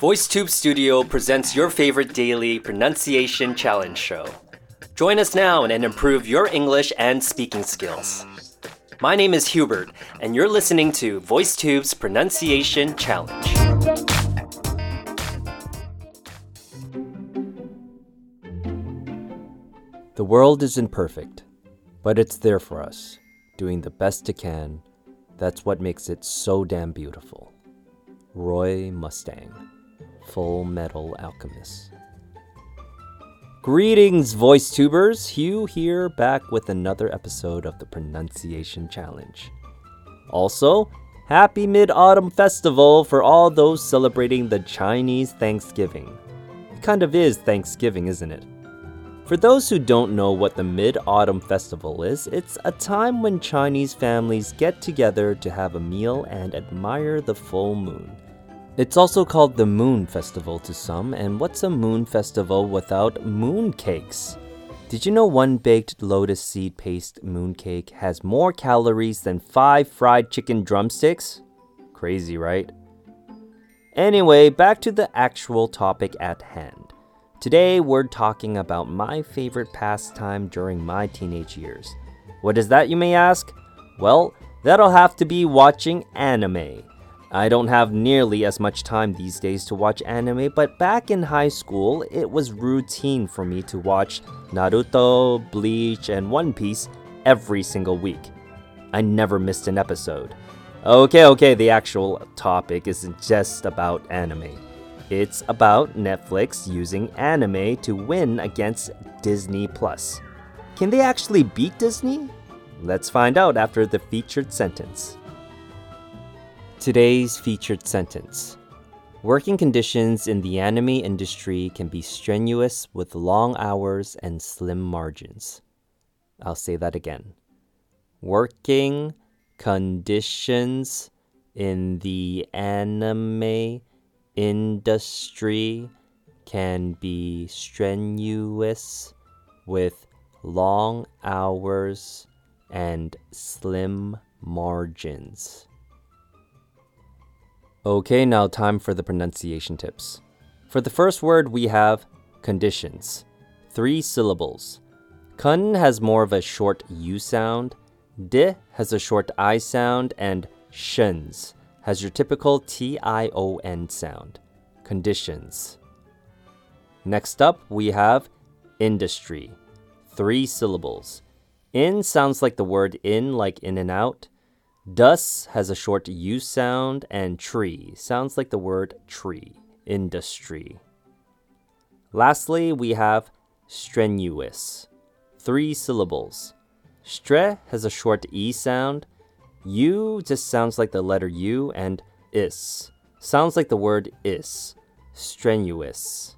VoiceTube Studio presents your favorite daily pronunciation challenge show. Join us now and improve your English and speaking skills. My name is Hubert, and you're listening to VoiceTube's Pronunciation Challenge. The world isn't perfect, but it's there for us, doing the best it can. That's what makes it so damn beautiful. Roy Mustang, Fullmetal Alchemist. Greetings, voice tubers! Hugh here, back with another episode of the Pronunciation Challenge. Also, happy Mid Autumn Festival for all those celebrating the Chinese Thanksgiving. It kind of is Thanksgiving, isn't it? For those who don't know what the Mid Autumn Festival is, it's a time when Chinese families get together to have a meal and admire the full moon. It's also called the Moon Festival to some, and what's a moon festival without moon cakes? Did you know one baked lotus seed paste mooncake has more calories than five fried chicken drumsticks? Crazy, right? Anyway, back to the actual topic at hand. Today, we're talking about my favorite pastime during my teenage years. What is that, you may ask? Well, that'll have to be watching anime. I don't have nearly as much time these days to watch anime, but back in high school, it was routine for me to watch Naruto, Bleach, and One Piece every single week. I never missed an episode. Okay, okay, the actual topic isn't just about anime. It's about Netflix using anime to win against Disney Plus. Can they actually beat Disney? Let's find out after the featured sentence. Today's featured sentence Working conditions in the anime industry can be strenuous with long hours and slim margins. I'll say that again. Working conditions in the anime industry can be strenuous with long hours and slim margins. Okay, now time for the pronunciation tips. For the first word, we have conditions. Three syllables. Kun has more of a short U sound, di has a short I sound, and shens has your typical T I O N sound. Conditions. Next up, we have industry. Three syllables. In sounds like the word in, like in and out. Dus has a short U sound, and tree sounds like the word tree, industry. Lastly, we have strenuous, three syllables. Stre has a short E sound, U just sounds like the letter U, and is sounds like the word is, strenuous.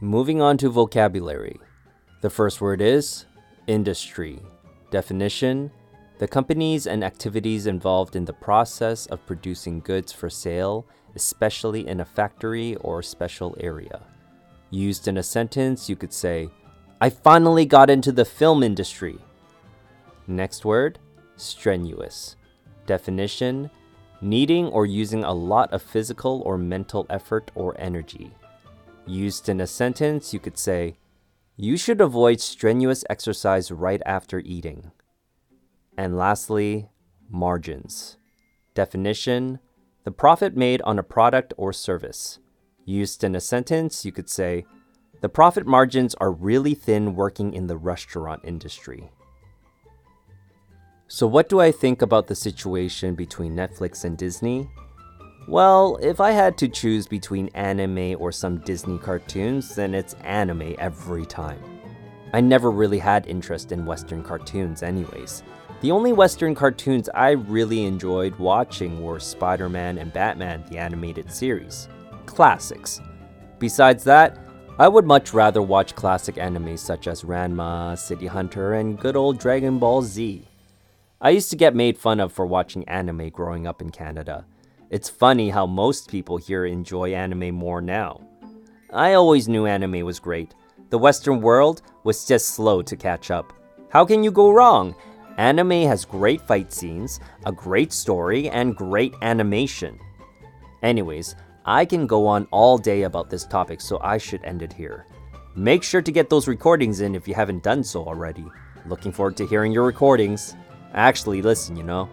Moving on to vocabulary. The first word is industry. Definition the companies and activities involved in the process of producing goods for sale, especially in a factory or special area. Used in a sentence, you could say, I finally got into the film industry. Next word, strenuous. Definition needing or using a lot of physical or mental effort or energy. Used in a sentence, you could say, You should avoid strenuous exercise right after eating. And lastly, margins. Definition the profit made on a product or service. Used in a sentence, you could say, the profit margins are really thin working in the restaurant industry. So, what do I think about the situation between Netflix and Disney? Well, if I had to choose between anime or some Disney cartoons, then it's anime every time. I never really had interest in Western cartoons, anyways. The only Western cartoons I really enjoyed watching were Spider Man and Batman, the animated series. Classics. Besides that, I would much rather watch classic animes such as Ranma, City Hunter, and good old Dragon Ball Z. I used to get made fun of for watching anime growing up in Canada. It's funny how most people here enjoy anime more now. I always knew anime was great. The Western world was just slow to catch up. How can you go wrong? Anime has great fight scenes, a great story, and great animation. Anyways, I can go on all day about this topic, so I should end it here. Make sure to get those recordings in if you haven't done so already. Looking forward to hearing your recordings. Actually, listen, you know.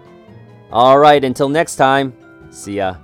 Alright, until next time. See ya.